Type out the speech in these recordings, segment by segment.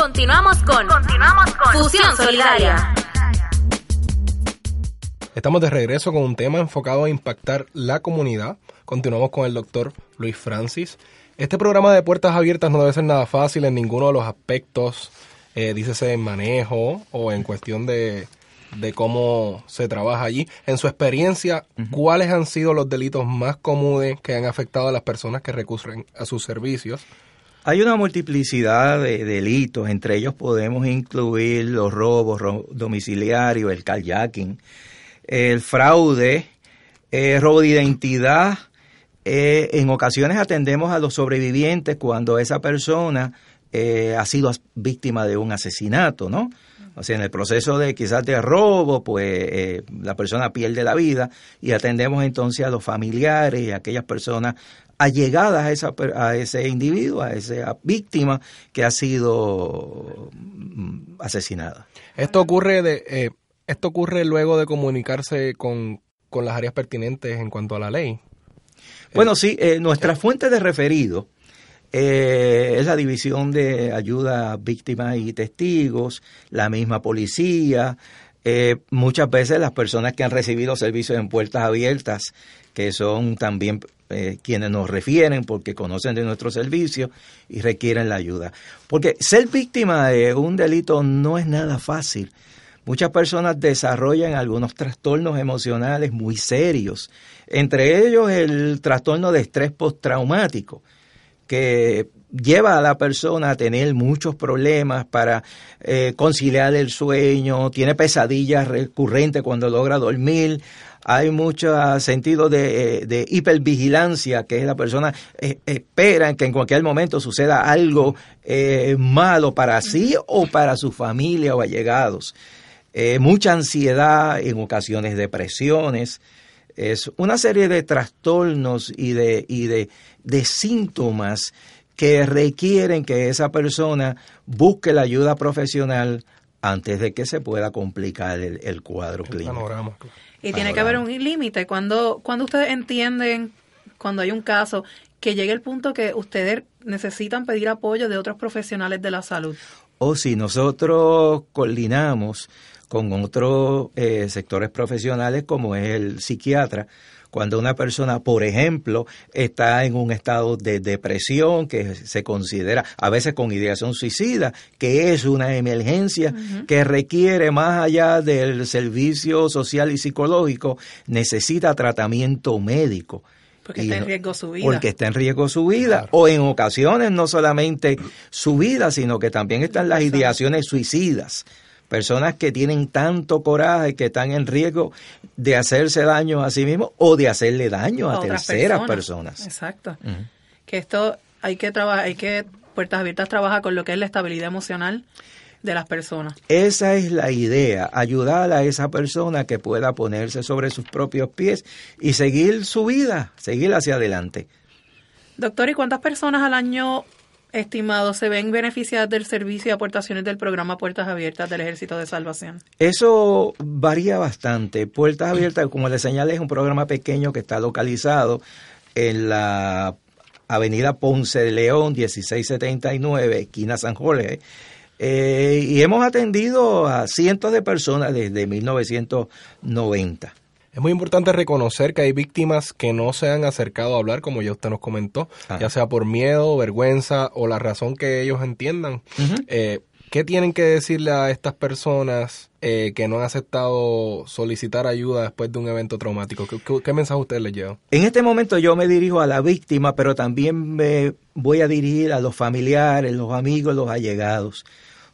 Continuamos con, continuamos con Fusión Solidaria. Estamos de regreso con un tema enfocado a impactar la comunidad. Continuamos con el doctor Luis Francis. Este programa de puertas abiertas no debe ser nada fácil en ninguno de los aspectos, eh, dícese en manejo o en cuestión de, de cómo se trabaja allí. En su experiencia, ¿cuáles han sido los delitos más comunes que han afectado a las personas que recurren a sus servicios? Hay una multiplicidad de delitos, entre ellos podemos incluir los robos domiciliarios, el kayaking, el fraude, el eh, robo de identidad. Eh, en ocasiones atendemos a los sobrevivientes cuando esa persona eh, ha sido víctima de un asesinato, ¿no? O sea, en el proceso de quizás de robo, pues la persona pierde la vida y atendemos entonces a los familiares y a aquellas personas allegadas a, esa, a ese individuo, a esa víctima que ha sido mm, asesinada. Esto ocurre de, eh, esto ocurre luego de comunicarse con, las áreas pertinentes en cuanto a la ley. Bueno, sí, eh, nuestra fuente de referido eh, es la División de Ayuda a Víctimas y Testigos, la misma policía, muchas veces las personas que han recibido servicios en puertas abiertas, que son también eh, quienes nos refieren porque conocen de nuestro servicio y requieren la ayuda. Porque ser víctima de un delito no es nada fácil. Muchas personas desarrollan algunos trastornos emocionales muy serios, entre ellos el trastorno de estrés postraumático, que lleva a la persona a tener muchos problemas para eh, conciliar el sueño, tiene pesadillas recurrentes cuando logra dormir, hay mucho sentido de, de, hipervigilancia, que la persona eh, espera que en cualquier momento suceda algo eh, malo para sí o para su familia o allegados. Eh, mucha ansiedad, en ocasiones depresiones, es una serie de trastornos y de, y de, de síntomas que requieren que esa persona busque la ayuda profesional antes de que se pueda complicar el, cuadro clínico. Y tiene que haber un límite. Cuando, cuando ustedes entienden, cuando hay un caso, que llegue el punto que ustedes necesitan pedir apoyo de otros profesionales de la salud. O si nosotros coordinamos con otros eh, sectores profesionales como es el psiquiatra, cuando una persona, por ejemplo, está en un estado de depresión que se considera a veces con ideación suicida, que es una emergencia que requiere más allá del servicio social y psicológico, necesita tratamiento médico. Porque está en riesgo su vida. Porque está en riesgo su vida. O en ocasiones no solamente su vida, sino que también están las ideaciones suicidas personas que tienen tanto coraje que están en riesgo de hacerse daño a sí mismos o de hacerle daño a, terceras personas. Exacto. Que esto hay que trabajar, hay que Puertas Abiertas trabaja con lo que es la estabilidad emocional de las personas. Esa es la idea, ayudar a esa persona que pueda ponerse sobre sus propios pies y seguir su vida, seguir hacia adelante. Doctor, ¿y cuántas personas al año estimados se ven beneficiadas del servicio y aportaciones del programa Puertas Abiertas del Ejército de Salvación? Eso varía bastante. Puertas Abiertas, como les señalé, es un programa pequeño que está localizado en la Avenida Ponce de León, 1679, esquina San Jorge. Eh, y hemos atendido a cientos de personas desde 1990. Es muy importante reconocer que hay víctimas que no se han acercado a hablar, como ya usted nos comentó, ya sea por miedo, vergüenza o la razón que ellos entiendan. Eh, ¿Qué tienen que decirle a estas personas eh, que no han aceptado solicitar ayuda después de un evento traumático? ¿Qué, mensaje usted les lleva? En este momento yo me dirijo a la víctima, pero también me voy a dirigir a los familiares, los amigos, los allegados.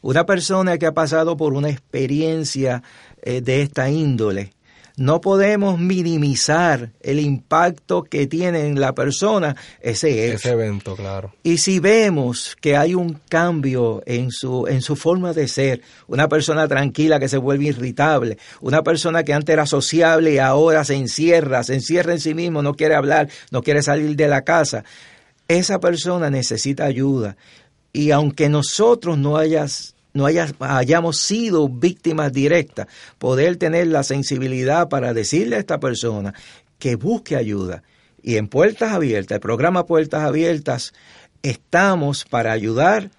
Una persona que ha pasado por una experiencia eh, de esta índole, no podemos minimizar el impacto que tiene en la persona ese Ese evento, claro. Y si vemos que hay un cambio en su, en su forma de ser, una persona tranquila que se vuelve irritable, una persona que antes era sociable y ahora se encierra, se encierra en sí mismo, no quiere hablar, no quiere salir de la casa, esa persona necesita ayuda. Y aunque nosotros no hayas no hayamos sido víctimas directas, poder tener la sensibilidad para decirle a esta persona que busque ayuda. Y en Puertas Abiertas, el programa Puertas Abiertas, estamos para ayudar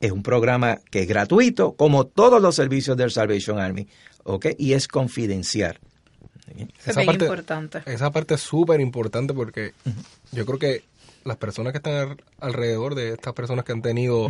Es un programa que es gratuito, como todos los servicios del Salvation Army, ¿ok? Y es confidencial. Es bien importante. Esa parte es súper importante porque yo creo que las personas que están al- alrededor de estas personas que han tenido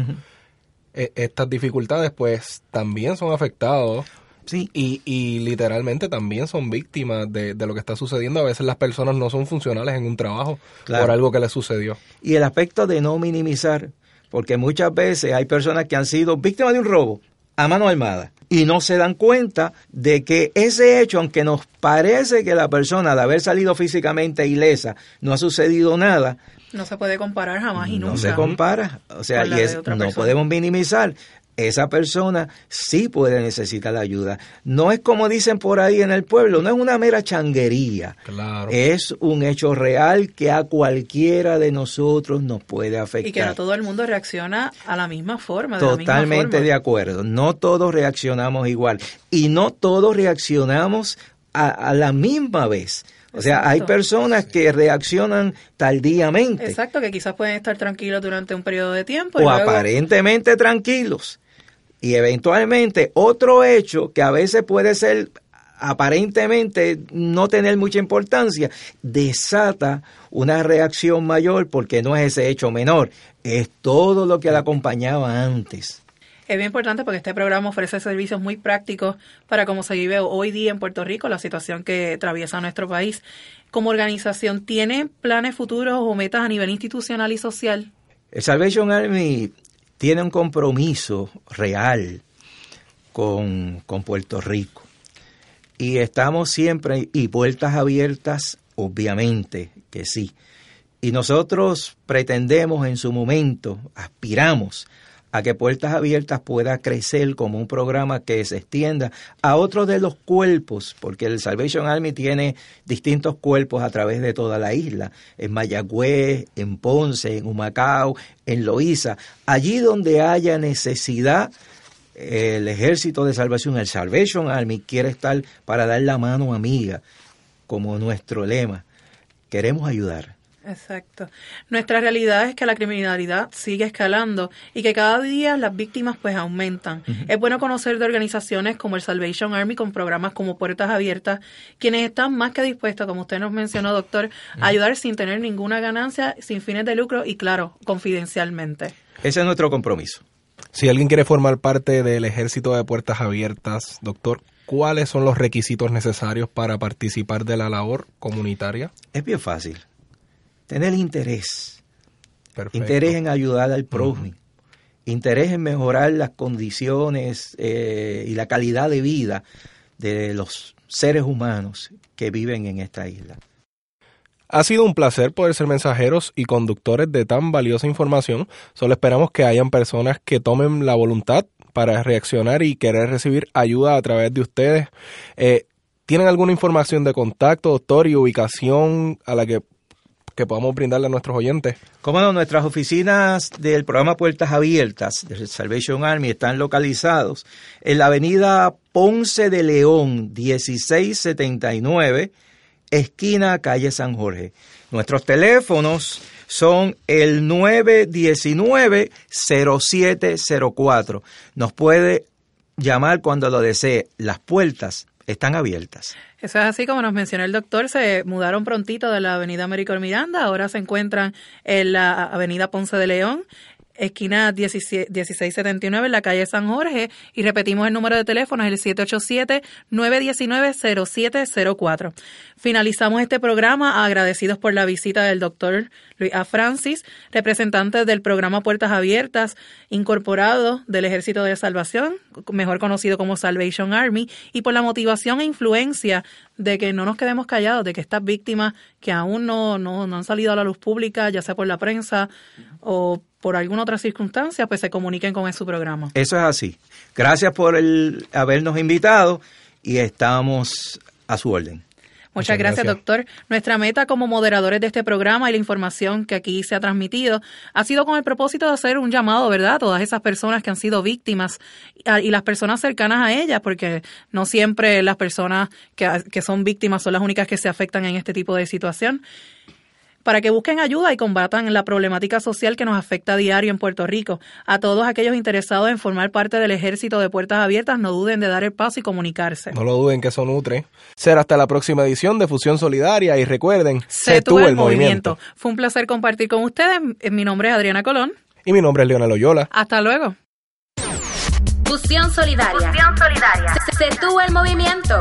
estas dificultades, pues también son afectados Sí, y, y literalmente también son víctimas de, de lo que está sucediendo. A veces las personas no son funcionales en un trabajo Claro. por algo que les sucedió. y el aspecto de no minimizar, porque muchas veces hay personas que han sido víctimas de un robo a mano armada y no se dan cuenta de que ese hecho, aunque nos parece que la persona, al haber salido físicamente ilesa, no ha sucedido nada, No se puede comparar jamás y no nunca. se compara. O sea, y es- no persona. podemos minimizar. Esa persona sí puede necesitar la ayuda. No es como dicen por ahí en el pueblo, no es una mera changuería. Claro. Es un hecho real que a cualquiera de nosotros nos puede afectar. Y que no todo el mundo reacciona a la misma forma. De la misma Totalmente forma. de acuerdo. No todos reaccionamos igual. Y no todos reaccionamos a, a la misma vez. O sea, hay personas que reaccionan tardíamente Exacto, que quizás pueden estar tranquilos durante un periodo de tiempo. o luego- aparentemente tranquilos. Y eventualmente otro hecho que a veces puede ser aparentemente no tener mucha importancia, desata una reacción mayor porque no es ese hecho menor, es todo lo que la acompañaba antes. Es bien importante porque este programa ofrece servicios muy prácticos para cómo se vive hoy día en Puerto Rico, la situación que atraviesa nuestro país. Como organización, ¿tiene planes futuros o metas a nivel institucional y social? El Salvation Army tiene un compromiso real con, con Puerto Rico. Y estamos siempre, y puertas abiertas, obviamente que sí. Y nosotros pretendemos en su momento, aspiramos a que Puertas Abiertas pueda crecer como un programa que se extienda a otros de los cuerpos, porque el Salvation Army tiene distintos cuerpos a través de toda la isla, en Mayagüez, en Ponce, en Humacao, en Loíza, allí donde haya necesidad el Ejército de Salvación, el Salvation Army, quiere estar para dar la mano amiga, como nuestro lema. Queremos ayudar. Exacto. Nuestra realidad es que la criminalidad sigue escalando y que cada día las víctimas pues aumentan. Es bueno conocer de organizaciones como el Salvation Army con programas como Puertas Abiertas, quienes están más que dispuestos, como usted nos mencionó, doctor, a ayudar sin tener ninguna ganancia, sin fines de lucro y claro, confidencialmente. Ese es nuestro compromiso. Si alguien quiere formar parte del ejército de puertas abiertas, doctor, ¿cuáles son los requisitos necesarios para participar de la labor comunitaria? Es bien fácil. Tener interés. Perfecto. Interés en ayudar al prójimo. Interés en mejorar las condiciones eh, y la calidad de vida de los seres humanos que viven en esta isla. Ha sido un placer poder ser mensajeros y conductores de tan valiosa información. Solo esperamos que hayan personas que tomen la voluntad para reaccionar y querer recibir ayuda a través de ustedes. Eh, ¿Tienen alguna información de contacto, doctor, y ubicación a la que, que podamos brindarle a nuestros oyentes? Como no, nuestras oficinas del programa Puertas Abiertas del Salvation Army están localizados en la avenida Ponce de León 1679, esquina calle San Jorge. Nuestros teléfonos son el 919-0704. Nos puede llamar cuando lo desee. Las puertas están abiertas. Eso es así como nos mencionó el doctor, se mudaron prontito de la avenida Américo Miranda, ahora se encuentran en la avenida Ponce de León, esquina 17 1679 en la calle San Jorge y repetimos el número de teléfono es el 787-919-0704. Finalizamos este programa agradecidos por la visita del doctor Luis A. Francis, representante del programa Puertas Abiertas, incorporado del Ejército de Salvación, mejor conocido como Salvation Army, y por la motivación e influencia de que no nos quedemos callados, de que estas víctimas que aún no, no, no han salido a la luz pública, ya sea por la prensa o por alguna otra circunstancia, pues se comuniquen con su programa. Eso es así. Gracias por el, habernos invitado y estamos a su orden. Muchas, Muchas gracias, gracias. doctor. Nuestra meta como moderadores de este programa y la información que aquí se ha transmitido ha sido con el propósito de hacer un llamado, ¿verdad? A todas esas personas que han sido víctimas y las personas cercanas a ellas, porque no siempre las personas que, que son víctimas son las únicas que se afectan en este tipo de situación. Para que busquen ayuda y combatan la problemática social que nos afecta a diario en Puerto Rico. A todos aquellos interesados en formar parte del ejército de puertas abiertas, no duden de dar el paso y comunicarse. No lo duden que eso nutre. Será hasta la próxima edición de Fusión Solidaria y recuerden, sé, tú, el, movimiento. Fue un placer compartir con ustedes. Mi nombre es Adriana Colón. Y mi nombre es Leona Loyola. Hasta luego. Fusión Solidaria. Fusión Solidaria. Sé tú el movimiento.